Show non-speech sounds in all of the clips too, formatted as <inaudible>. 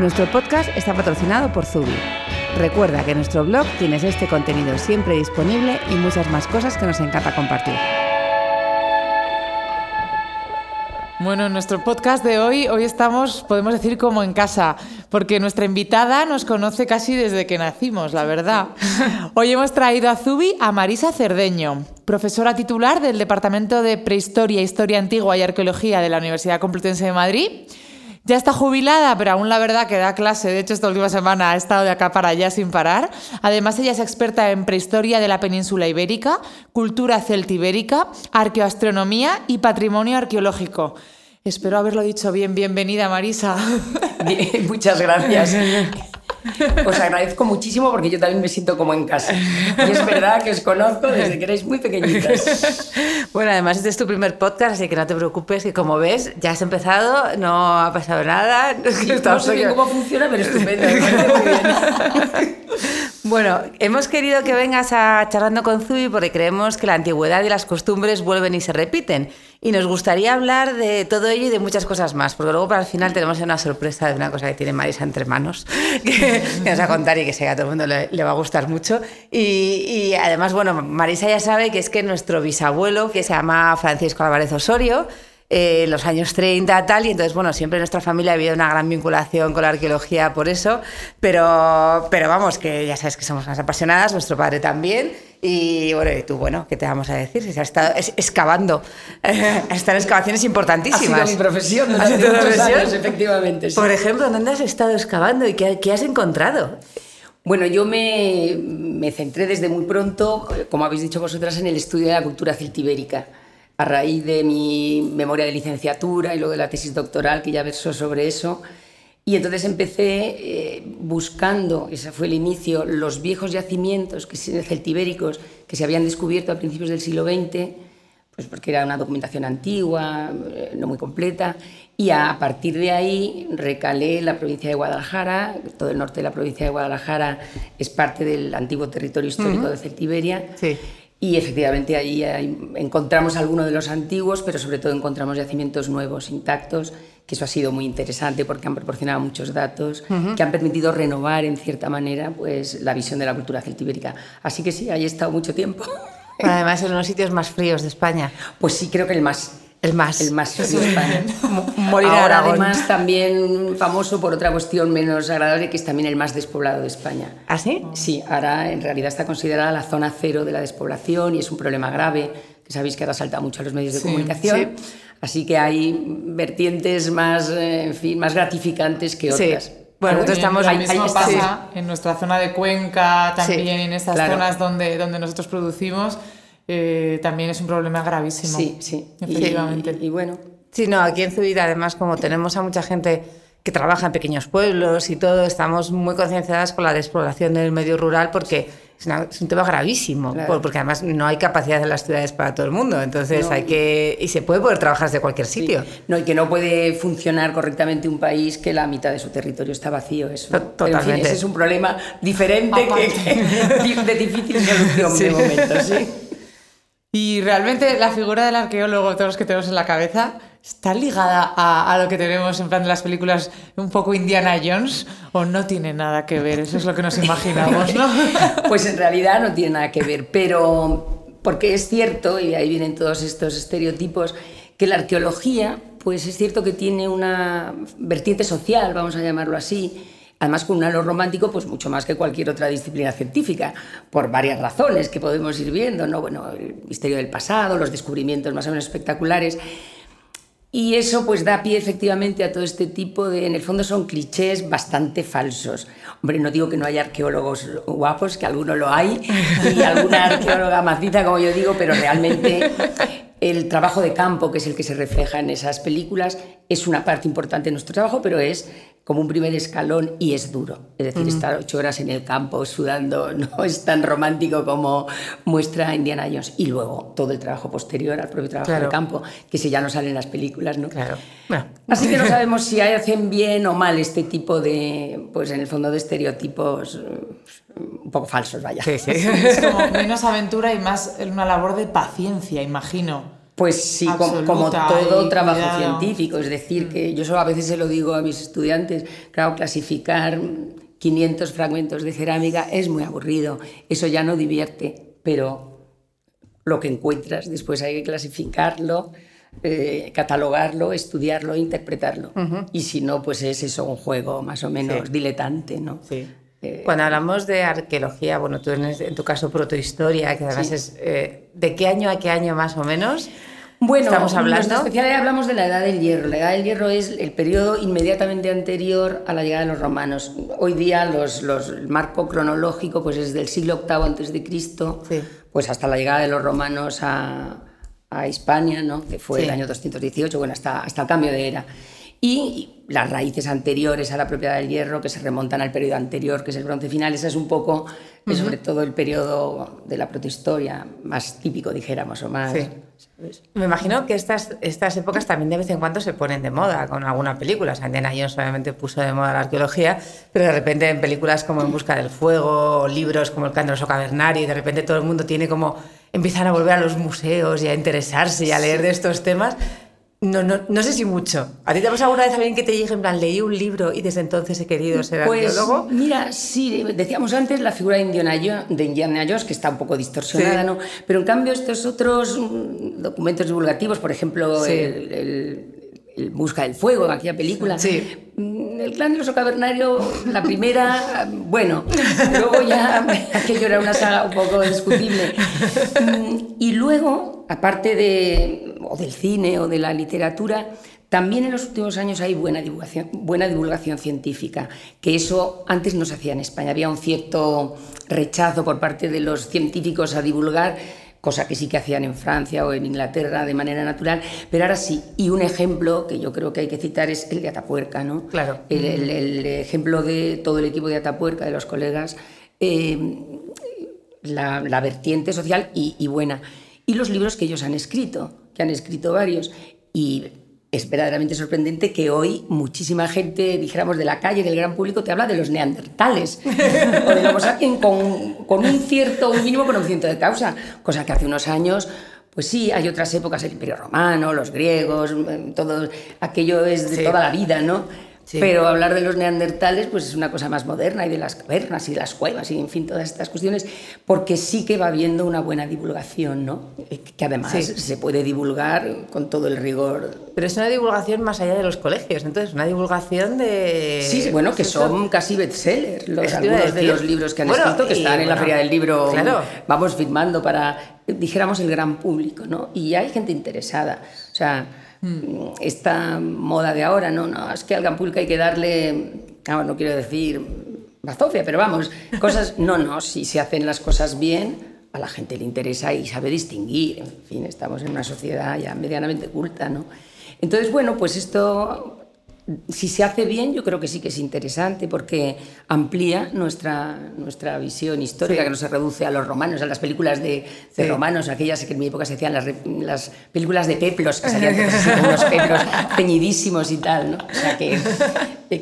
Nuestro podcast está patrocinado por Zubi. Recuerda que en nuestro blog tienes este contenido siempre disponible y muchas más cosas que nos encanta compartir. Bueno, en nuestro podcast de hoy, hoy estamos, podemos decir, como en casa, porque nuestra invitada nos conoce casi desde que nacimos, la verdad. Hoy hemos traído a Zubi a Marisa Cerdeño, profesora titular del Departamento de Prehistoria, Historia Antigua y Arqueología de la Universidad Complutense de Madrid ya está jubilada, pero aún la verdad que da clase. De hecho, esta última semana ha estado de acá para allá sin parar. Además, ella es experta en prehistoria de la península ibérica, cultura celtibérica, arqueoastronomía y patrimonio arqueológico. Espero haberlo dicho bien. Bienvenida, Marisa. Muchas gracias. <laughs> <laughs> Os agradezco muchísimo porque yo también me siento como en casa. Y es verdad que os conozco desde que erais muy pequeñitas. <laughs> Bueno, además este es tu primer podcast, así que no te preocupes, que como ves, ya has empezado, no ha pasado nada. no sé bien cómo funciona, pero estupendo. <laughs> Bueno, hemos querido que vengas a charlando con Zubi porque creemos que la antigüedad y las costumbres vuelven y se repiten. Y nos gustaría hablar de todo ello y de muchas cosas más, porque luego para el final tenemos una sorpresa de una cosa que tiene Marisa entre manos, <laughs> que, nos va a contar y que sé a todo el mundo le, va a gustar mucho. Y, y, además, bueno, Marisa ya sabe que es que nuestro bisabuelo, que se llama Francisco Álvarez Osorio, eh, en los años 30 tal, y entonces, bueno, siempre en nuestra familia ha habido una gran vinculación con la arqueología por eso, pero, pero vamos, que ya sabes que somos más apasionadas, nuestro padre también, y bueno, y tú, bueno, ¿qué te vamos a decir? Si has estado excavando, eh, <laughs> están excavaciones importantísimas. Ha sido mi profesión durante muchos años, efectivamente. Por ejemplo, ¿dónde has estado excavando y qué, qué has encontrado? Bueno, yo me, me, centré desde muy pronto, como habéis dicho vosotras, en el estudio de la cultura celtibérica a raíz de mi memoria de licenciatura y luego de la tesis doctoral que ya versó sobre eso. Y entonces empecé eh, buscando, ese fue el inicio, los viejos yacimientos que, celtibéricos que se habían descubierto a principios del siglo XX, pues porque era una documentación antigua, eh, no muy completa, y a, partir de ahí recalé la provincia de Guadalajara, todo el norte de la provincia de Guadalajara es parte del antiguo territorio histórico de Celtiberia. Sí. Y efectivamente ahí encontramos algunos de los antiguos, pero sobre todo encontramos yacimientos nuevos, intactos, que eso ha sido muy interesante porque han proporcionado muchos datos que han permitido renovar en cierta manera pues, la visión de la cultura celtibérica. Así que sí, ahí he estado mucho tiempo. Además, en los sitios más fríos de España. Pues sí, creo que el más. El más. El más de España. Morir Ahora, además, también famoso por otra cuestión menos agradable, que es también el más despoblado de España. ¿Ah, sí? Sí, ahora en realidad está considerada la zona cero de la despoblación y es un problema grave, que sabéis que ahora salta mucho a los medios de comunicación. Así que hay vertientes más, en fin, más gratificantes que otras. Bueno, nosotros estamos lo mismo pasa en nuestra zona de Cuenca, también en estas zonas donde, donde nosotros producimos. Eh, también es un problema gravísimo. Sí, sí. Efectivamente. Y, bueno. Sí, no, aquí en Zubida, además, como tenemos a mucha gente que trabaja en pequeños pueblos y todo, estamos muy concienciadas con la despoblación del medio rural porque es, un tema gravísimo, porque además no hay capacidad en las ciudades para todo el mundo, entonces hay que... y se puede poder trabajar desde cualquier sitio. No, y que no puede funcionar correctamente un país que la mitad de su territorio está vacío. Eso. Totalmente. En fin, ese es un problema diferente que, <laughs> de difícil solución de momento, sí. Y realmente la figura del arqueólogo, todos los que tenemos en la cabeza, ¿está ligada a, lo que tenemos en plan de las películas un poco Indiana Jones o no tiene nada que ver? Eso es lo que nos imaginamos, ¿no? <laughs> pues en realidad no tiene nada que ver, pero porque es cierto, y ahí vienen todos estos estereotipos, que la arqueología, pues es cierto que tiene una vertiente social, vamos a llamarlo así, además con un halo romántico pues mucho más que cualquier otra disciplina científica, por varias razones que podemos ir viendo, ¿no? bueno, el misterio del pasado, los descubrimientos más o menos espectaculares, y eso pues da pie efectivamente a todo este tipo de, en el fondo son clichés bastante falsos. Hombre, no digo que no haya arqueólogos guapos, que alguno lo hay, y alguna <laughs> arqueóloga maciza, como yo digo, pero realmente el trabajo de campo, que es el que se refleja en esas películas, es una parte importante de nuestro trabajo, pero es como un primer escalón y es duro. Es decir, estar ocho horas en el campo sudando <laughs> no es tan romántico como muestra Indiana Jones. Y luego todo el trabajo posterior al propio trabajo Claro. de campo, que si ya no sale en las películas, ¿no? Claro. Bueno, Así que no <laughs> sabemos si hacen bien o mal este tipo de, pues en el fondo de estereotipos eh, un poco falsos, vaya. sí, sí. <laughs> Es como menos aventura y más una labor de paciencia, imagino. Pues sí, como, todo y trabajo cuidado. científico. Es decir, que yo solo a veces se lo digo a mis estudiantes, claro, clasificar 500 fragmentos de cerámica es muy aburrido, eso ya no divierte, pero lo que encuentras después hay que clasificarlo, eh, catalogarlo, estudiarlo, interpretarlo. Y si no, pues es eso un juego más o menos Sí. diletante, ¿no? Sí. Eh, Cuando hablamos de arqueología, bueno, tú en, en tu caso protohistoria, que además Sí. es eh, de qué año a qué año más o menos. Bueno, estamos hablando. nuestra especialidad hablamos de la Edad del Hierro. La Edad del Hierro es el periodo inmediatamente anterior a la llegada de los romanos. Hoy día los, los- el marco cronológico pues es del siglo VIII antes de Cristo, pues hasta la llegada de los romanos a, a Hispania, ¿no? que fue Sí. el año 218, bueno, hasta, hasta el cambio de era. Y las raíces anteriores a la propiedad del hierro, que se remontan al periodo anterior, que es el bronce final, ese es un poco, eh, sobre todo el periodo de la protohistoria, más típico, dijéramos, o más... Sí. ¿sabes? Me imagino que estas, estas épocas también de vez en cuando se ponen de moda con alguna película. O sea, Indiana Jones obviamente puso de moda la arqueología, pero de repente en películas como En Busca del Fuego, o libros como El Candoroso Cavernario, de repente todo el mundo tiene como. empiezan a volver a los museos y a interesarse y a leer de estos temas. No, no, no sé si mucho. ¿A ti te ha pasado alguna vez alguien que te llegue en plan, leí un libro y desde entonces he querido ser Pues arqueólogo? mira, sí, decíamos antes la figura de Indiana, Jo- de Indiana Jones, que está un poco distorsionada, Sí. ¿no? Pero en cambio estos otros mm, documentos divulgativos, por ejemplo, Sí. el, el- el Busca del Fuego, aquella película, Sí. mm, el clan del oso cavernario, la primera, <laughs> bueno, luego ya <laughs> aquello era una saga un poco discutible. Y luego, aparte de, o del cine o de la literatura, también en los últimos años hay buena divulgación, buena divulgación científica, que eso antes no se hacía en España. Había un cierto rechazo por parte de los científicos a divulgar, cosa que sí que hacían en Francia o en Inglaterra de manera natural, pero ahora sí. Y un ejemplo que yo creo que hay que citar es el de Atapuerca, ¿no? Claro. El, el- el ejemplo de todo el equipo de Atapuerca, de los colegas, eh, la, la vertiente social y, y buena. Y los libros que ellos han escrito, que han escrito varios. Y es verdaderamente sorprendente que hoy muchísima gente, dijéramos, de la calle, del gran público, te habla de los neandertales <laughs> o Homo sapiens con, con un cierto, un mínimo conocimiento de causa, cosa que hace unos años... Pues sí, hay otras épocas, el Imperio Romano, los griegos, eh, todo aquello es de Sí. toda la vida, ¿no? Sí. Pero hablar de los neandertales pues es una cosa más moderna y de las cavernas y de las cuevas y en fin todas estas cuestiones porque sí que va habiendo una buena divulgación, ¿no? Eh, Que además Sí. se puede divulgar con todo el rigor. Pero es una divulgación más allá de los colegios, entonces una divulgación de... Sí, bueno, que son casi bestsellers los, algunos de los libros que han Bueno, escrito que y están en la Feria del Libro, claro. vamos firmando para, dijéramos, el gran público, ¿no? Y hay gente interesada, o sea, Hmm. esta moda de ahora, no, no, es que al gran público hay que darle, no, no quiero decir bazofia, pero vamos, cosas, <laughs> no, no, si se hacen las cosas bien, a la gente le interesa y sabe distinguir, en fin, estamos en una sociedad ya medianamente culta, ¿no? Entonces, bueno, pues esto si se hace bien, yo creo que sí que es interesante porque amplía nuestra, nuestra visión histórica, Sí. que no se reduce a los romanos, a las películas de, de Sí. romanos, aquellas que en mi época se hacían las, las películas de peplos, que salían todos unos peplos <laughs> ceñidísimos y tal, ¿no? O sea que,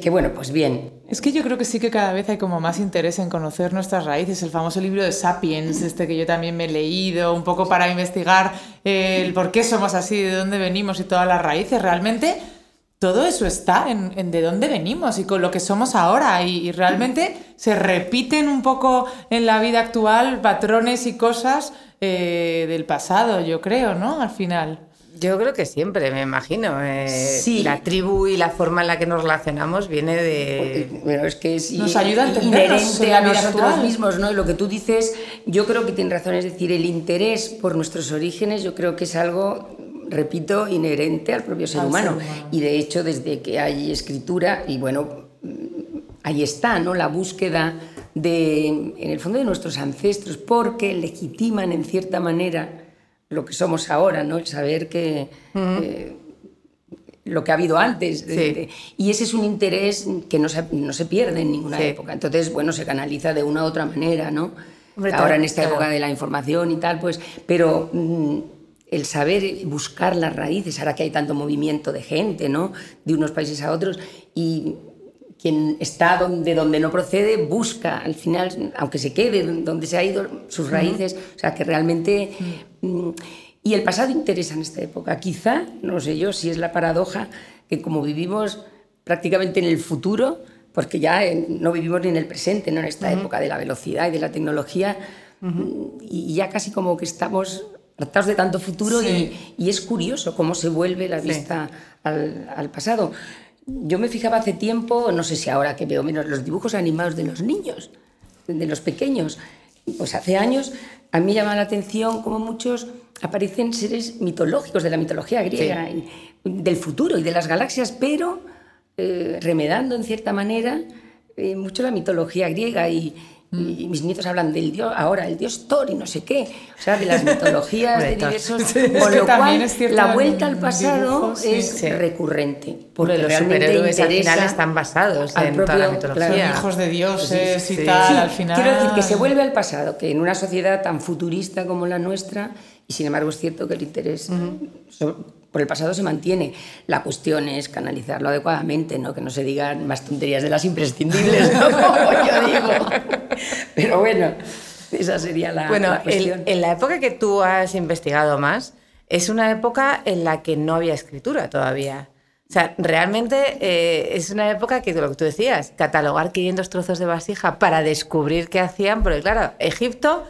que bueno, pues bien. Es que yo creo que sí que cada vez hay como más interés en conocer nuestras raíces. El famoso libro de Sapiens, este que yo también me he leído, un poco para investigar eh, el por qué somos así, de dónde venimos y todas las raíces. Realmente todo eso está en, en de dónde venimos y con lo que somos ahora. Y, y realmente se repiten un poco en la vida actual patrones y cosas eh, del pasado, yo creo, ¿no? Al final. Yo creo que siempre, me imagino. eh, Sí. La tribu y la forma en la que nos relacionamos viene de... Bueno, es que es Nos ayuda a inherente a nosotros actual. mismos, ¿no? Y lo que tú dices, yo creo que tienes razón, es decir, el interés por nuestros orígenes, yo creo que es algo, repito, inherente al propio ser Al humano. ser humano. Y de hecho, desde que hay escritura, y bueno, ahí está, ¿no? La búsqueda de, en el fondo, de nuestros ancestros, porque legitiman en cierta manera lo que somos ahora, ¿no? El saber que eh, lo que ha habido antes. y ese es un interés que no se, no se pierde en ninguna época. Entonces, bueno, se canaliza de una u otra manera, ¿no? Ahora en esta época de la información y tal, pues, pero mm, el saber buscar las raíces, ahora que hay tanto movimiento de gente, ¿no? De unos países a otros, y quien está donde, donde no procede busca al final, aunque se quede donde se ha ido, sus raíces, o sea, que realmente... Mm, y el pasado interesa en esta época. Quizá, no sé yo si es la paradoja, que como vivimos prácticamente en el futuro, porque ya no vivimos ni en el presente, no en esta época de la velocidad y de la tecnología, y ya casi como que estamos tratados de tanto futuro y, es curioso cómo se vuelve la vista al, al, pasado. Yo me fijaba hace tiempo, no sé si ahora que veo menos, los dibujos animados de los niños, de los pequeños. Pues hace años a mí me llama la atención cómo muchos aparecen seres mitológicos de la mitología griega, del futuro y de las galaxias, pero eh, remedando en cierta manera eh, mucho la mitología griega y, y mis nietos hablan del dios, ahora el dios Thor y no sé qué, o sea, de las <laughs> mitologías de diversos. con lo cual, la vuelta al pasado es recurrente. Porque los superhéroes al final están basados en toda la mitología. hijos de dioses y tal, al final. Quiero decir que se vuelve al pasado, que en una sociedad tan futurista como la nuestra, y sin embargo es cierto que el interés por el pasado se mantiene. La cuestión es canalizarlo adecuadamente, ¿no? que no se digan más tonterías de las imprescindibles, ¿no? <laughs> como yo digo. Pero bueno, esa sería la, bueno, cuestión. en la época que tú has investigado más, es una época en la que no había escritura todavía. O sea, realmente eh, es una época que, lo que tú decías, catalogar 500 trozos de vasija para descubrir qué hacían, porque claro, Egipto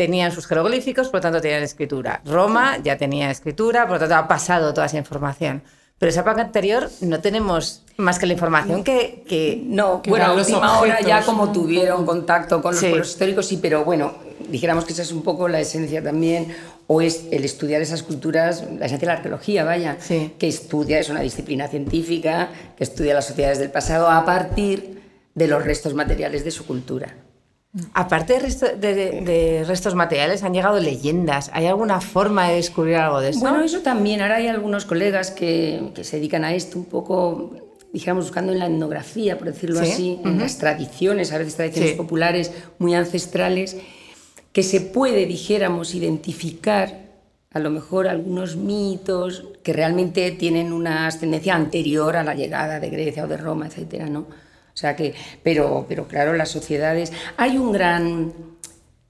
tenían sus jeroglíficos, por lo tanto tenían escritura. Roma ya tenía escritura, por lo tanto ha pasado toda esa información. Pero esa época anterior no tenemos más que la información que... que no, bueno, a última hora ya como tuvieron contacto con los pueblos históricos, sí, pero bueno, dijéramos que esa es un poco la esencia también, o es el estudiar esas culturas, la esencia de la arqueología, vaya, que estudia, es una disciplina científica, que estudia las sociedades del pasado a partir de los restos materiales de su cultura. Aparte de, restos materiales, han llegado leyendas. ¿Hay alguna forma de descubrir algo de eso? Bueno, eso también. Ahora hay algunos colegas que, se dedican a esto un poco, dijéramos, buscando en la etnografía, por decirlo así, en las tradiciones, a veces tradiciones populares muy ancestrales, que se puede, dijéramos, identificar a lo mejor algunos mitos que realmente tienen una ascendencia anterior a la llegada de Grecia o de Roma, etcétera, ¿no? Sea que, pero, pero claro, las sociedades, hay un gran,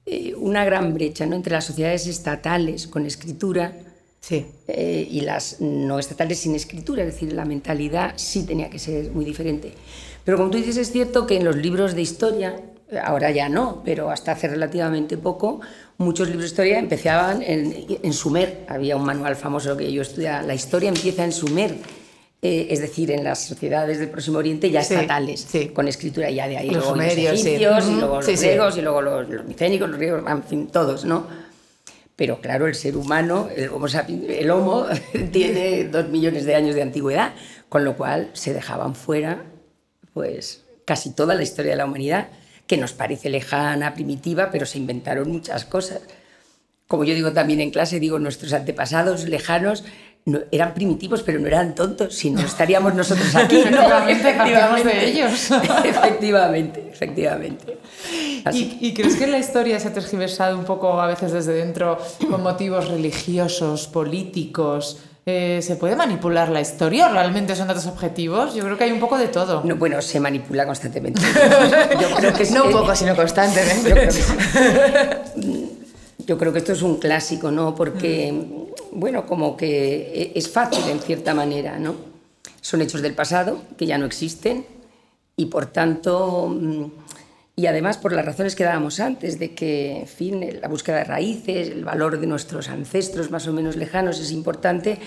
eh, una gran brecha ¿no? entre las sociedades estatales con escritura sí. Eh, y las no estatales sin escritura, es decir, la mentalidad sí tenía que ser muy diferente. Pero como tú dices, es cierto que en los libros de historia, ahora ya no, pero hasta hace relativamente poco, muchos libros de historia empezaban en, en Sumer. Había un manual famoso que yo estudiaba, la historia empieza en Sumer eh, es decir, en las sociedades del Próximo Oriente ya estatales, con escritura ya de ahí, los luego los egipcios, y luego los griegos, y luego los, micénicos, los griegos, en fin, todos, ¿no? Pero claro, el ser humano, el homo, el homo <laughs> tiene dos millones de años de antigüedad, con lo cual se dejaban fuera pues casi toda la historia de la humanidad, que nos parece lejana, primitiva, pero se inventaron muchas cosas. Como yo digo también en clase, digo, nuestros antepasados lejanos eran primitivos, pero no eran tontos, si no estaríamos nosotros aquí. efectivamente, de ellos. efectivamente, efectivamente. ¿Y, crees que la historia se ha tergiversado un poco a veces desde dentro con motivos religiosos, políticos? Eh, ¿Se puede manipular la historia o realmente son datos objetivos? Yo creo que hay un poco de todo. No, bueno, se manipula constantemente. <laughs> Yo creo que no un poco, sino constantemente. Yo creo que esto es un clásico, ¿no? Porque, bueno, como que es fácil en cierta manera, ¿no? Son hechos del pasado que ya no existen y por tanto, mm, y además por las razones que dábamos antes, de que, en fin, la búsqueda de raíces, el valor de nuestros ancestros más o menos lejanos es importante,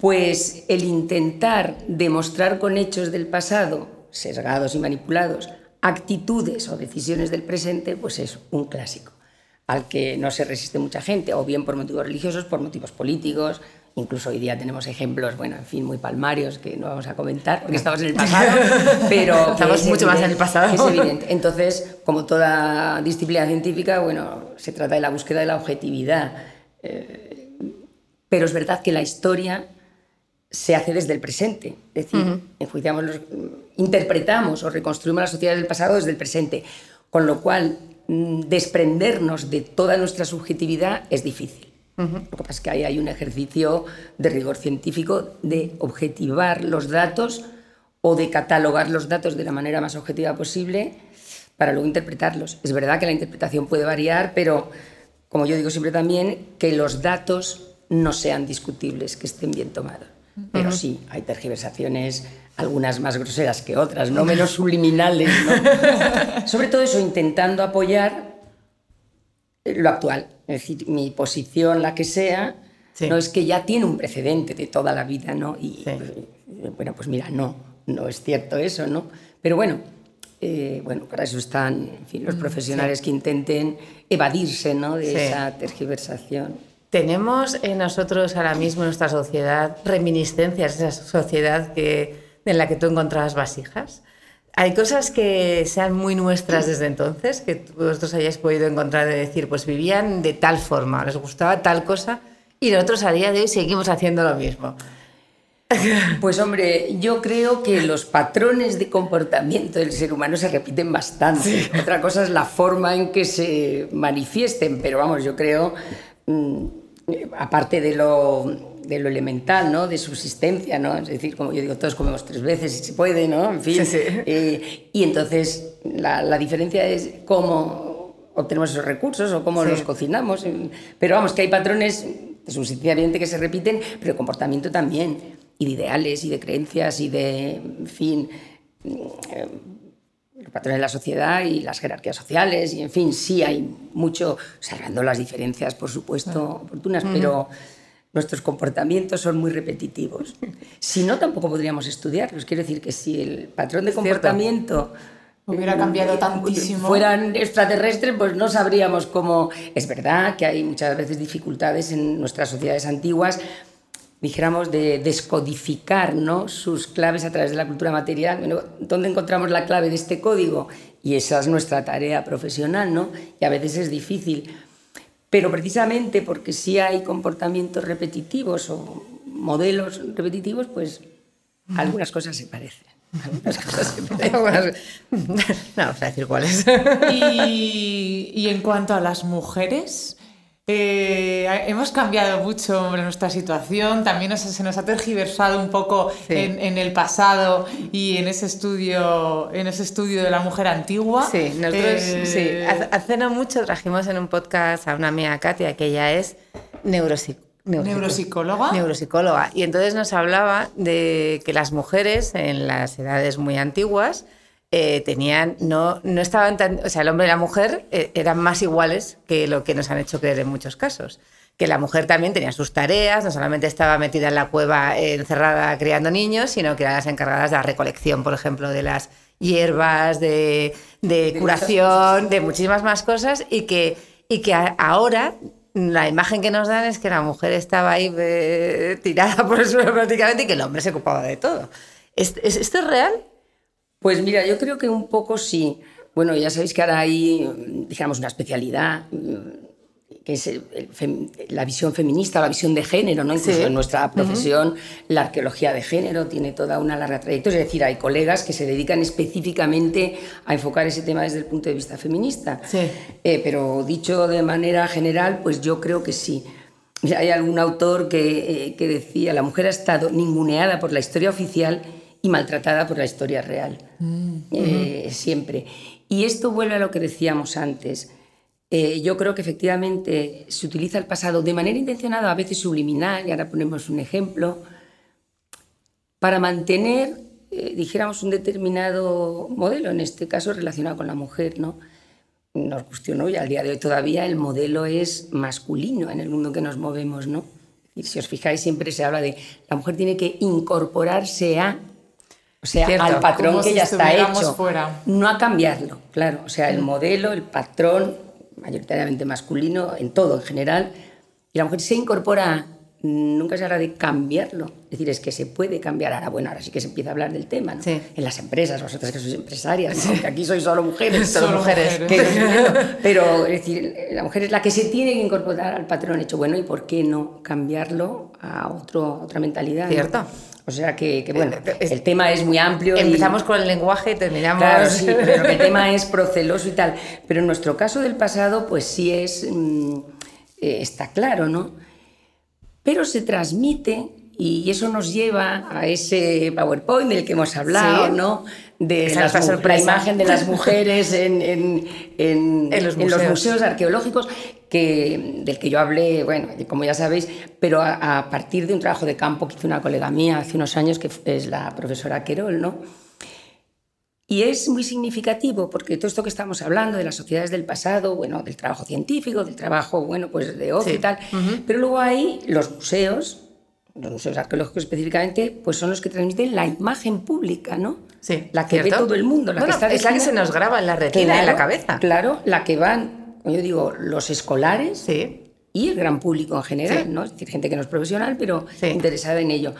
pues el intentar demostrar con hechos del pasado, sesgados y manipulados, actitudes o decisiones del presente, pues es un clásico al que no se resiste mucha gente, o bien por motivos religiosos, por motivos políticos. Incluso hoy día tenemos ejemplos, bueno, en fin, muy palmarios que no vamos a comentar porque estamos en el pasado, <laughs> pero estamos mucho más en el pasado. Es evidente. Entonces, como toda disciplina científica, bueno, se trata de la búsqueda de la objetividad. Eh, pero es verdad que la historia se hace desde el presente. Es decir, enjuiciamos los- interpretamos o reconstruimos la sociedad del pasado desde el presente. Con lo cual, desprendernos de toda nuestra subjetividad es difícil. Lo que pasa es que ahí hay un ejercicio de rigor científico de objetivar los datos o de catalogar los datos de la manera más objetiva posible para luego interpretarlos. Es verdad que la interpretación puede variar, pero como yo digo siempre también, que los datos no sean discutibles, que estén bien tomados. Pero sí, hay tergiversaciones, algunas más groseras que otras, no menos subliminales. ¿no? <laughs> Sobre todo eso, intentando apoyar lo actual. Es decir, mi posición, la que sea, Sí. no es que ya tiene un precedente de toda la vida, ¿no? Y Sí. eh, bueno, pues mira, no, no es cierto eso, ¿no? Pero bueno, eh, bueno, para eso están en fin, los profesionales que intenten evadirse, ¿no? De Sí. esa tergiversación. Tenemos en nosotros ahora mismo, en nuestra sociedad, reminiscencias de esa sociedad que, en la que tú encontrabas vasijas. Hay cosas que sean muy nuestras desde entonces, que vosotros hayáis podido encontrar de decir, pues vivían de tal forma, les gustaba tal cosa, y nosotros a día de hoy seguimos haciendo lo mismo. <laughs> Pues hombre, yo creo que los patrones de comportamiento del ser humano se repiten bastante. Otra cosa es la forma en que se manifiesten, pero vamos, yo creo, mm, aparte de lo, de lo elemental, ¿no? De subsistencia, ¿no? Es decir, como yo digo, todos comemos tres veces si se puede, ¿no? En fin. Sí, sí. Eh, y entonces la, la diferencia es cómo obtenemos esos recursos o cómo Sí. los cocinamos. Pero vamos, que hay patrones de subsistencia evidente que se repiten, pero de comportamiento también, y de ideales, y de creencias, y de, en fin, eh, los patrones de la sociedad y las jerarquías sociales, y en fin, sí hay mucho, salvando las diferencias, por supuesto, oportunas, pero nuestros comportamientos son muy repetitivos. Si no, tampoco podríamos estudiarlos. Quiero decir que si el patrón de comportamiento Hubiera cambiado tantísimo. fueran extraterrestres, pues no sabríamos cómo. Es verdad que hay muchas veces dificultades en nuestras sociedades antiguas, dijéramos, de descodificar ¿no? sus claves a través de la cultura material. Bueno, ¿Dónde encontramos la clave de este código? Y esa es nuestra tarea profesional, ¿no? Y a veces es difícil. Pero precisamente porque sí hay comportamientos repetitivos o modelos repetitivos, pues algunas cosas se parecen. Algunas cosas se parecen. <laughs> <laughs> no vamos a decir cuáles. Y, y en cuanto a las mujeres, eh, hemos cambiado mucho hombre, nuestra situación, también nos- se nos ha tergiversado un poco Sí. en, en el pasado y en ese estudio, en ese estudio de la mujer antigua. Sí, nosotros Eh, sí. Hace, no mucho trajimos en un podcast a una amiga Katia, que ella es Neuropsicóloga. Neuropsicóloga. Y entonces nos hablaba de que las mujeres en las edades muy antiguas eh, tenían, no, no estaban tan, o sea, el hombre y la mujer eh, eran más iguales que lo que nos han hecho creer en muchos casos. Que la mujer también tenía sus tareas, no solamente estaba metida en la cueva eh, encerrada criando niños, sino que eran las encargadas de la recolección, por ejemplo, de las hierbas, de, de De curación, de muchísimas más cosas, y que, y que a- ahora la imagen que nos dan es que la mujer estaba ahí eh, tirada por el suelo prácticamente y que el hombre se ocupaba de todo. ¿Es- es- ¿Esto es real? Pues mira, yo creo que un poco sí. Bueno, ya sabéis que ahora hay, mm, digamos, una especialidad mm, que es la visión feminista, la visión de género, ¿no? Incluso Sí. en nuestra profesión, la arqueología de género tiene toda una larga trayectoria. Es decir, hay colegas que se dedican específicamente a enfocar ese tema desde el punto de vista feminista. Sí. Eh, pero dicho de manera general, pues yo creo que sí. Hay algún autor que, eh, que decía, la mujer ha estado ninguneada por la historia oficial y maltratada por la historia real. Eh, Siempre. Y esto vuelve a lo que decíamos antes. Eh, yo creo que efectivamente se utiliza el pasado de manera intencionada, a veces subliminal, y ahora ponemos un ejemplo, para mantener, eh, dijéramos, un determinado modelo, en este caso relacionado con la mujer, ¿no? Nos cuestionó y al día de hoy todavía el modelo es masculino en el mundo que nos movemos, ¿no? Y si os fijáis, siempre se habla de la mujer tiene que incorporarse a, o sea, Cierto, al patrón que si ya está hecho, fuera. no a cambiarlo, claro. O sea, el modelo, el patrón, mayoritariamente masculino, en todo en general, y la mujer se incorpora nunca se habla de cambiarlo. Es decir, es que se puede cambiar. Ahora, bueno, ahora sí que se empieza a hablar del tema, ¿no? Sí. En las empresas, vosotras que sois empresarias, ¿no? que aquí sois solo mujeres. <laughs> Solo mujeres. Que- <laughs> pero, es decir, la mujer es la que se tiene que incorporar al patrón hecho. Bueno, ¿y por qué no cambiarlo a otro, otra mentalidad? no? O sea que, que, bueno, Es- el tema es muy amplio. y- Empezamos con el lenguaje y terminamos... Claro, sí, <laughs> pero el tema es proceloso y tal. Pero en nuestro caso del pasado, pues sí es, mm, eh, está claro, ¿no? Pero se transmite y eso nos lleva a ese PowerPoint del que hemos hablado, Sí. ¿no? De las la imagen de las <laughs> mujeres en, en- en- En los museos arqueológicos, que, del que yo hablé, bueno, como ya sabéis, pero a, a partir de un trabajo de campo que hizo una colega mía hace unos años, que es la profesora Querol, ¿no? Y es muy significativo porque todo esto que estamos hablando de las sociedades del pasado, bueno, del trabajo científico, del trabajo, bueno, pues de ocio Sí. y tal, pero luego hay los museos, los museos arqueológicos específicamente, pues son los que transmiten la imagen pública, ¿no? Sí, La que ¿cierto? ve todo el mundo, la Bueno, que está es la que se nos graba en la retina, en la cabeza. Claro, la que van, yo digo, los escolares Sí. y el gran público en general, Sí. ¿no? Es decir, gente que no es profesional, pero Sí. interesada en ello.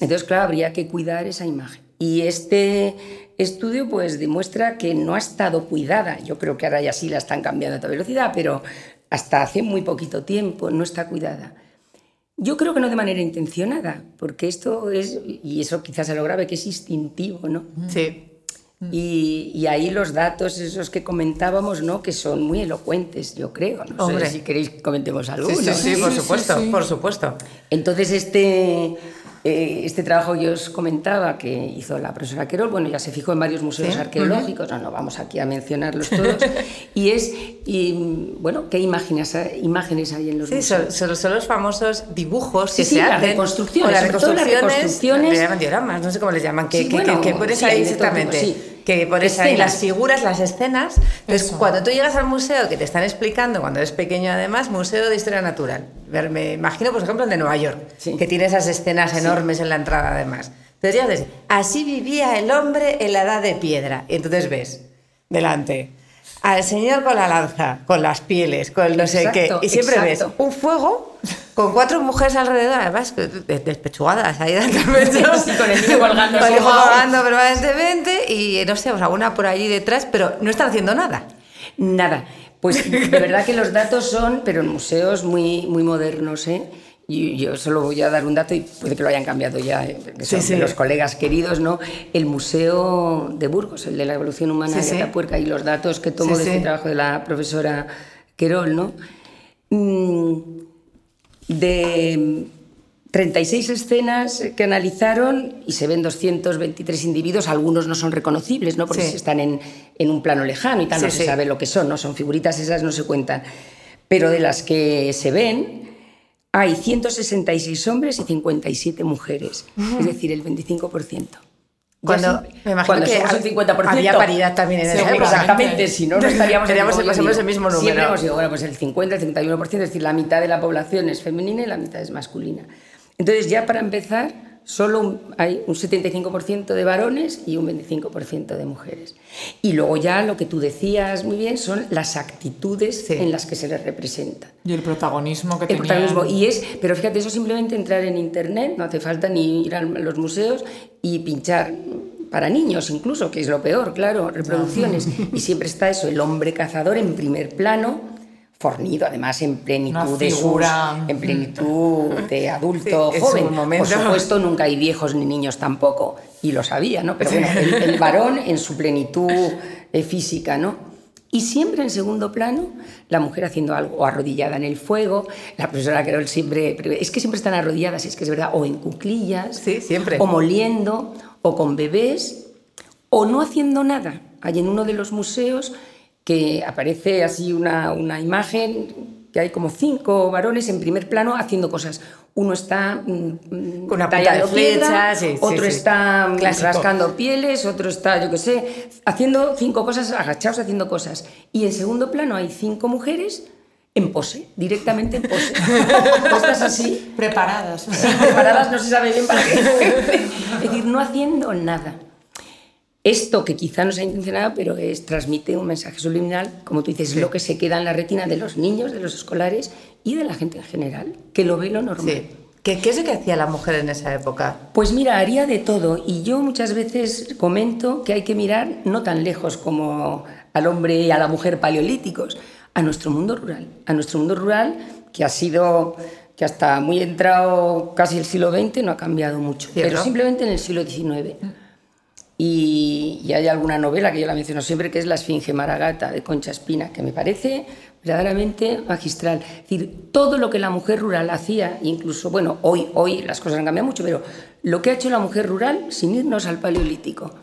Entonces, claro, habría que cuidar esa imagen. Y este estudio, pues, demuestra que no ha estado cuidada. Yo creo que ahora ya sí la están cambiando a toda velocidad, pero hasta hace muy poquito tiempo no está cuidada. Yo creo que no de manera intencionada, porque esto es, y eso quizás es lo grave, que es instintivo, ¿no? Sí. Y, y ahí los datos esos que comentábamos, ¿no? Que son muy elocuentes, yo creo. No Hombre. sé si queréis que comentemos algo. Sí, sí, sí, por supuesto, sí. por supuesto. Entonces, este, eh, este trabajo que os comentaba que hizo la profesora Querol, bueno, ya se fijó en varios museos Sí. arqueológicos, no, no vamos aquí a mencionarlos todos, <laughs> y es, y, bueno, ¿qué imágenes, imágenes hay en los Sí, museos? son, son- los famosos dibujos que sí, se hacen. reconstrucciones, o las todo las reconstrucciones. reconstrucciones. Dioramas, no sé cómo les llaman. Que, que, bueno, que- que pones sí, ahí exactamente. tipo. Que pones ahí las figuras, las escenas. Entonces, Eso. cuando tú llegas al museo, que te están explicando, cuando eres pequeño además, Museo de Historia Natural. Me imagino, por ejemplo, el de Nueva York, Sí. que tiene esas escenas enormes en la entrada además. Entonces ya ves, así vivía el hombre en la edad de piedra. Y entonces ves, delante, al señor con la lanza, con las pieles, con no sé qué. Y siempre exacto. ves un fuego con cuatro mujeres alrededor, además de- despechugadas ahí dando besos. Sí, con el niño colgando Con el hijo colgando permanentemente y no sé, o sea, una por allí detrás, pero no están haciendo nada. Nada. Pues de verdad que los datos son, pero en museos muy, muy modernos, ¿eh? Y yo solo voy a dar un dato y puede que lo hayan cambiado ya, ¿eh? que son Sí, sí. los colegas queridos, ¿no? El Museo de Burgos, el de la evolución humana Sí, de. Atapuerca, y los datos que tomo de este trabajo de la profesora Querol, ¿no? Mm, de 36 escenas que analizaron y se ven 223 individuos, algunos no son reconocibles, ¿no? porque están en, en un plano lejano y tal, no se sabe lo que son, ¿no? son figuritas esas, no se cuentan. Pero de las que se ven, hay 166 hombres y 57 mujeres, es decir, el 25%. Ya Cuando, sí, me imagino cuando que somos el 50%. había paridad también en esa época. Exactamente, si no, no estaríamos en el- el mismo número. Siempre hemos sido, bueno, pues el 50, el 31%, es decir, la mitad de la población es femenina y la mitad es masculina. Entonces, ya para empezar, solo un- hay un 75% de varones y un 25% de mujeres. Y luego ya lo que tú decías muy bien son las actitudes Sí. en las que se les representa. Y el protagonismo que El tenían. protagonismo. Y es, pero fíjate, eso simplemente entrar en internet, no hace falta ni ir a los museos y pinchar para niños incluso, que es lo peor, claro, reproducciones. Y siempre está eso, el hombre cazador en primer plano, fornido además en plenitud de sus, en plenitud de adulto Sí, joven. momento. Por supuesto, nunca hay viejos ni niños tampoco, y lo sabía, ¿no? Pero bueno, el, el <laughs> varón en su plenitud eh, física, ¿no? Y siempre en segundo plano, la mujer haciendo algo, o arrodillada en el fuego, la profesora Carol siempre, es que siempre están arrodilladas, es que es verdad, o en cuclillas, Sí, siempre. o moliendo, o con bebés, o no haciendo nada. Hay en uno de los museos que aparece así una, una imagen que hay como cinco varones en primer plano haciendo cosas. Uno está mm, Con una punta de flecha, sí, sí, otro sí. está mm, Clásico. rascando pieles, otro está, yo qué sé, haciendo cinco cosas, agachados haciendo cosas. Y en segundo plano hay cinco mujeres en pose, directamente en pose. <laughs> Puestas así, Preparadas. preparadas, no se sabe bien para qué. <laughs> Es decir, no haciendo nada. Esto que quizá no se ha intencionado, pero es, transmite un mensaje subliminal, como tú dices, lo que se queda en la retina de los niños, de los escolares y de la gente en general, que lo ve lo normal. Sí. ¿Qué, ¿Qué es lo que hacía la mujer en esa época? Pues mira, haría de todo y yo muchas veces comento que hay que mirar no tan lejos como al hombre y a la mujer paleolíticos, a nuestro mundo rural, a nuestro mundo rural que ha sido que hasta muy entrado casi el siglo XX no ha cambiado mucho, Cierto. pero simplemente en el siglo XIX. Y, y hay alguna novela que yo la menciono siempre, que es La Esfinge Maragata de Concha Espina, que me parece verdaderamente magistral. Es decir, todo lo que la mujer rural hacía, incluso, bueno, hoy, hoy las cosas han cambiado mucho, pero lo que ha hecho la mujer rural sin irnos al paleolítico.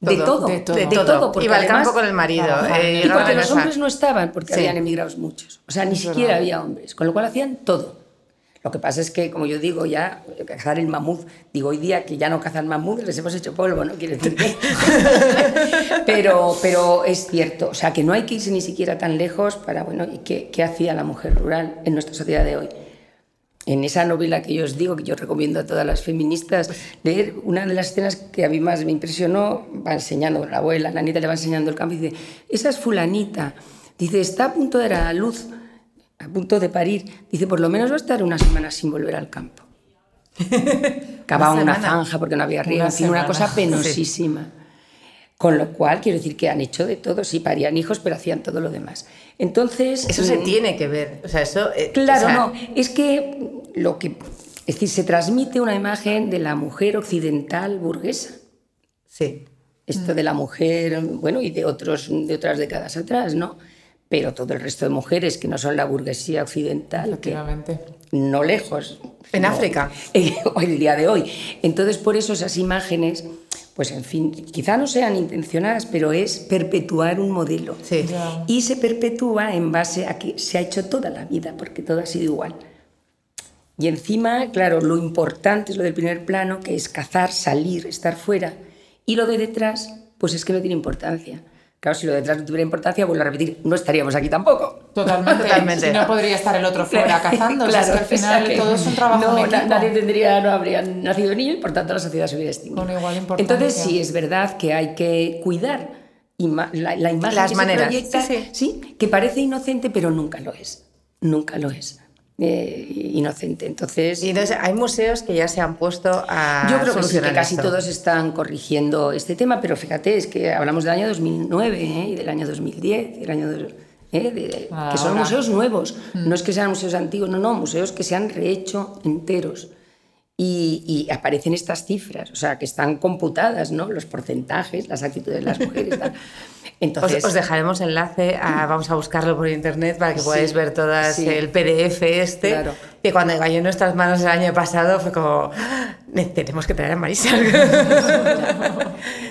De Todo, todo, de todo. De todo. porque Iba al además- campo con el marido. eh, y porque los hombres no estaban, porque Sí. habían emigrados muchos. O sea, ni siquiera había hombres, con lo cual hacían todo. Lo que pasa es que, como yo digo, ya cazar el mamut, digo hoy día que ya no cazan mamut, les hemos hecho polvo, ¿no? Quiere decir que... <laughs> pero, pero es cierto, o sea, que no hay que irse ni siquiera tan lejos para, bueno, ¿y qué, qué hacía la mujer rural en nuestra sociedad de hoy? En esa novela que yo os digo, que yo recomiendo a todas las feministas leer, una de las escenas que a mí más me impresionó, va enseñando, la abuela, la nieta le va enseñando el campo y dice, esa es fulanita, dice, está a punto de dar a luz, a punto de parir, dice, por lo menos va a estar una semana sin volver al campo. <laughs> Cavaba Una zanja porque no había riego, Una en fin, una cosa penosísima. Con lo cual, quiero decir que han hecho de todo, sí, parían hijos, pero hacían todo lo demás. Entonces... Eso se mm, tiene que ver. O sea, eso. eh, Claro, o sea, no, es que lo que es decir, se transmite una imagen de la mujer occidental burguesa. Sí. Esto de la mujer, bueno, y de otros de otras décadas atrás, ¿no? Pero todo el resto de mujeres que no son la burguesía occidental, que no lejos. En no, África. <laughs> eh, o el día de hoy. Entonces, por eso esas imágenes, pues en fin, quizá no sean intencionadas, pero es perpetuar un modelo. Sí. Y se perpetúa en base a que se ha hecho toda la vida, porque todo ha sido igual. Y encima, claro, lo importante es lo del primer plano, que es cazar, salir, estar fuera. Y lo de detrás, pues es que no tiene importancia. Claro, si lo de detrás no tuviera importancia, vuelvo a repetir, no estaríamos aquí tampoco. Totalmente. Totalmente. Si no podría estar el otro fuera <laughs> cazando. o sea, es que al final exacto. todo es un trabajo no, en na- nadie tendría, no habría nacido niño y por tanto la sociedad se hubiera extinguido. Con igual importancia. Entonces sí, es verdad que hay que cuidar ima- la, la imagen Las que maneras, se proyecta, sí, sí, que parece inocente, pero nunca lo es. Nunca lo es. Eh, inocente. Entonces, Y entonces hay museos que ya se han puesto a. yo creo que sí, solucionar que casi todos están corrigiendo este tema, pero fíjate, es que hablamos del año 2009 ¿eh? y del año 2010, y del año dos- ¿eh? de- de- que son Ahora. museos nuevos, no es que sean museos antiguos, no, no, museos que se han rehecho enteros. Y, y aparecen estas cifras, o sea, que están computadas, ¿no? Los porcentajes, las actitudes de las mujeres. tal. <laughs> Os, Entonces, os dejaremos enlace, a- vamos a buscarlo por internet para que podáis ver todas sí. el PDF este. Claro. Que cuando cayó en nuestras manos el año pasado fue como, "Ah, tenemos que traer a Marisa. <laughs>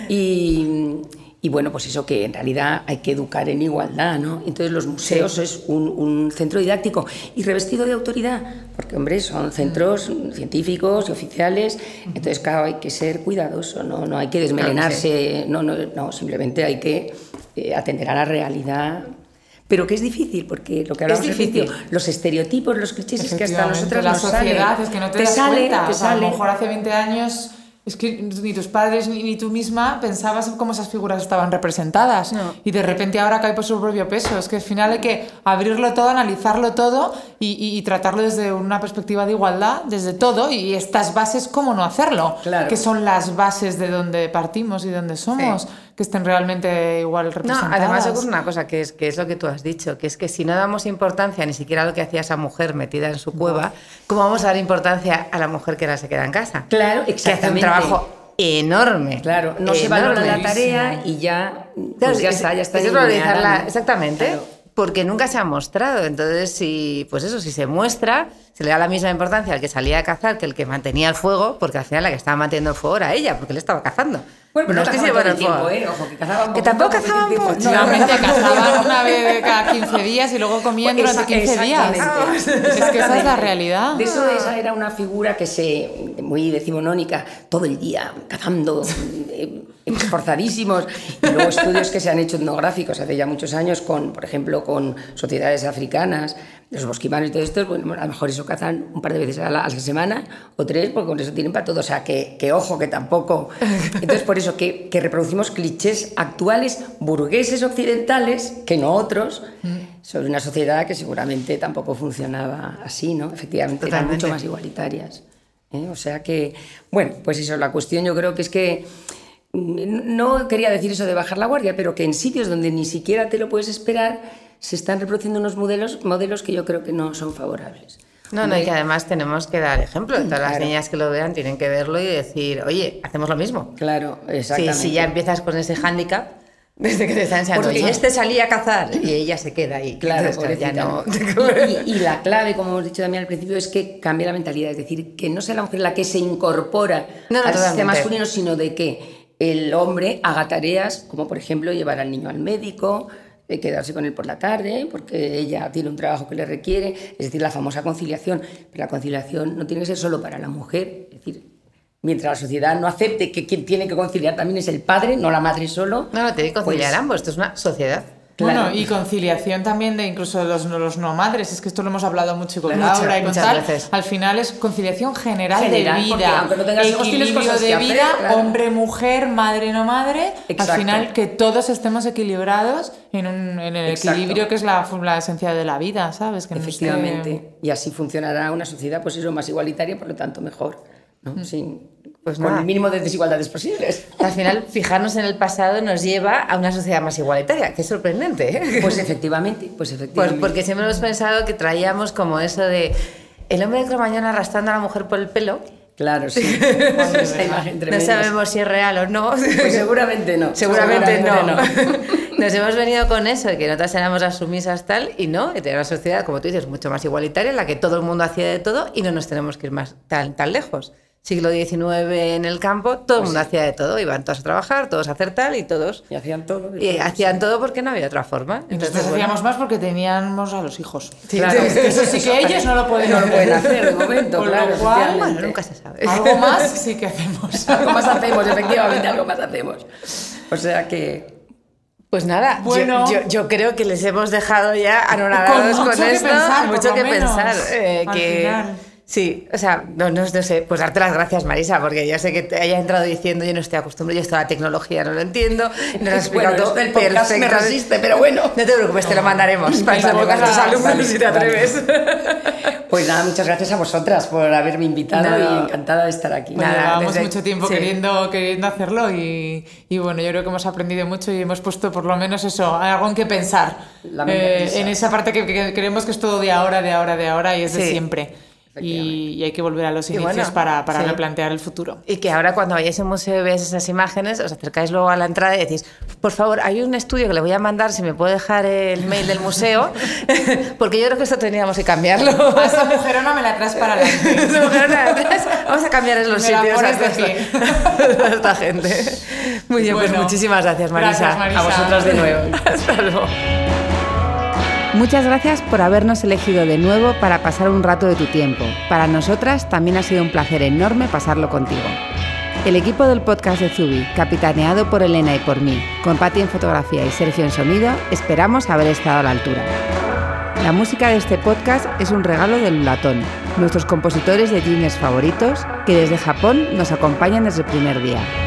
Y, y bueno, pues eso que en realidad hay que educar en igualdad, ¿no? Entonces los museos es un, un centro didáctico y revestido de autoridad, porque hombre, son centros científicos y oficiales, entonces claro, hay que ser cuidadoso, no, no hay que desmelenarse, no, no, no, simplemente hay que eh, atender a la realidad. Pero que es difícil, porque lo que hablamos al difícil. los estereotipos, los clichés, es que hasta a nosotras la nos sociedad sale. es que no te, te das sale, cuenta. te O sea, a sale. lo mejor hace 20 años es que ni tus padres ni, ni tú misma pensabas cómo esas figuras estaban representadas No. y de repente ahora cae por su propio peso. Es que al final hay que abrirlo todo, analizarlo todo y, y- y tratarlo desde una perspectiva de igualdad, desde todo y estas bases, ¿cómo no hacerlo? Claro. Que son las bases de donde partimos y donde somos, Sí. Que estén realmente igual No, representadas. además ocurre una cosa que es, que es lo que tú has dicho, que es que si no damos importancia ni siquiera a lo que hacía esa mujer metida en su cueva, ¿cómo vamos a dar importancia a la mujer que ahora se queda en casa? Claro, Que hace un exactamente. trabajo enorme. Claro, no se valora la enorme. tarea y ya, pues ya es- está, ya está. es ¿no? exactamente. Claro. Porque nunca se ha mostrado. Entonces, si, pues eso, si se muestra, se le da la misma importancia al que salía a cazar que el que mantenía el fuego, porque al final la que estaba manteniendo el fuego era ella, porque él estaba cazando. Bueno, pero no es que se todo el tiempo. ¿eh? Ojo, que cazaban Que tampoco cazaban mucho. No, Realmente no, cazaban una vez cada <laughs> 15 días y luego comían durante Esa- 15 días. Es que esa es la realidad. De eso esa era una figura que se, muy decimonónica, todo el día cazando, eh, esforzadísimos. Y luego estudios que se han hecho etnográficos hace ya muchos años, con, por ejemplo, con sociedades africanas, los bosquimanos y todo esto, bueno, a lo mejor eso cazan un par de veces a la, a la semana o tres, porque con eso tienen para todo. O sea, que, que ojo, que tampoco. Entonces, por eso que, que reproducimos clichés actuales, burgueses occidentales, que no otros, sobre una sociedad que seguramente tampoco funcionaba así, ¿no? Efectivamente, eran mucho más igualitarias. ¿eh? O sea que, bueno, pues eso, la cuestión yo creo que es que mm, no quería decir eso de bajar la guardia, pero que en sitios donde ni siquiera te lo puedes esperar se están reproduciendo unos modelos, modelos que yo creo que no son favorables. No, no, y que además tenemos que dar ejemplo. Todas las niñas que lo vean tienen que verlo y decir, oye, hacemos lo mismo. Claro, exactamente. si ya empiezas con ese hándicap, desde que te están enseñando, Porque- y este salía a cazar, y ella se queda ahí. Claro, Entonces, ya no. <laughs> Y, y- y la clave, como hemos dicho también al principio, es que cambie la mentalidad. Es decir, que no sea la mujer la que se incorpora No, no, al sistema masculino, sino de que el hombre haga tareas como, por ejemplo, llevar al niño al médico, eh, quedarse con él por la tarde, porque ella tiene un trabajo que le requiere. Es decir, la famosa conciliación. Pero la conciliación no tiene que ser solo para la mujer. Es decir, mientras la sociedad no acepte que quien tiene que conciliar también es el padre, no la madre solo. No, no, tiene que conciliar pues- ambos. Esto es una sociedad. Bueno, Claro. y conciliación también de incluso los, los no madres, es que esto lo hemos hablado mucho con Muchas, Laura y con tal. veces. Al final es conciliación general, General, de vida, aunque no tengas hijos, cosas de que hacer, vida, claro. hombre, mujer, madre, no madre. Exacto. Al final que todos estemos equilibrados en, un, en el Exacto. equilibrio que es la, la esencia de la vida, ¿sabes? Que no esté- Efectivamente. Y así funcionará una sociedad, pues eso, más igualitaria, por lo tanto mejor. ¿no? Sin, Pues con el mínimo de desigualdades posibles. Al final, fijarnos en el pasado nos lleva a una sociedad más igualitaria, que es sorprendente. ¿eh? Pues efectivamente, pues Pues efectivamente. porque siempre hemos pensado que traíamos como eso de el hombre de Cromañón arrastrando a la mujer por el pelo. Claro, sí. <laughs> Esa imagen No sabemos si es real o no. Pues seguramente no. Seguramente no. Seguramente Nos hemos venido con eso, de que nosotras éramos las sumisas tal, y no, y tener una sociedad, como tú dices, mucho más igualitaria, en la que todo el mundo hacía de todo y no nos tenemos que ir más tan, tan lejos. Siglo XIX en el campo, todo el Pues mundo hacía de todo, iban todos a trabajar, todos a hacer tal, y todos. Y hacían todo. Y hacían todo porque no había otra forma. Nosotros Entonces, bueno, hacíamos más porque teníamos a los hijos. Sí, Claro. sí, Eso sí que ellos no lo pueden No lo hacer. pueden hacer de momento, Con claro, lo cual, bueno, nunca se sabe. algo más sí que hacemos. <laughs> Algo más hacemos, efectivamente, algo más hacemos. O sea que. Pues nada, yo- Bueno. yo, yo creo que les hemos dejado ya anonadados Con con, mucho que esto, pensar, mucho que menos, pensar. eh, que, final. Sí, o sea, no, no, no sé, pues darte las gracias, Marisa, porque yo sé que te haya entrado diciendo yo no estoy acostumbrado, yo esto de la tecnología no lo entiendo, has <laughs> explicado Bueno, todo del podcast me resiste, pero bueno. No te preocupes, te lo mandaremos <laughs> para que lo Vale, pongas a vale, alumnos vale, si te vale. atreves. <laughs> Pues nada, muchas gracias a vosotras por haberme invitado Nada. y encantada de estar aquí. Bueno, Nada, llevábamos desde- mucho tiempo sí. queriendo, queriendo hacerlo y, y bueno, yo creo que hemos aprendido mucho y hemos puesto por lo menos eso, algo en que pensar. Eh, en esa parte que, que creemos que es todo de ahora, de ahora, de ahora y es de Sí. siempre. Y, y hay que volver a los inicios bueno, para, para sí. replantear el futuro. Y que ahora cuando vayáis a un museo y veáis esas imágenes, os acercáis luego a la entrada y decís, por favor, hay un estudio que le voy a mandar, si me puede dejar el mail del museo, <laughs> porque yo creo que esto teníamos que cambiarlo. A esa mujerona me la traes para atrás, <laughs> Vamos a cambiar los Me la sitios a esta, pie. <laughs> a esta gente. Muy bien, pues muchísimas gracias, Marisa. gracias, Marisa. A vosotras de nuevo. Hasta luego. Muchas gracias por habernos elegido de nuevo para pasar un rato de tu tiempo. Para nosotras también ha sido un placer enorme pasarlo contigo. El equipo del podcast de Zubi, capitaneado por Elena y por mí, con Pati en fotografía y Sergio en sonido, esperamos haber estado a la altura. La música de este podcast es un regalo del Latón, nuestros compositores de jeans favoritos, que desde Japón nos acompañan desde el primer día.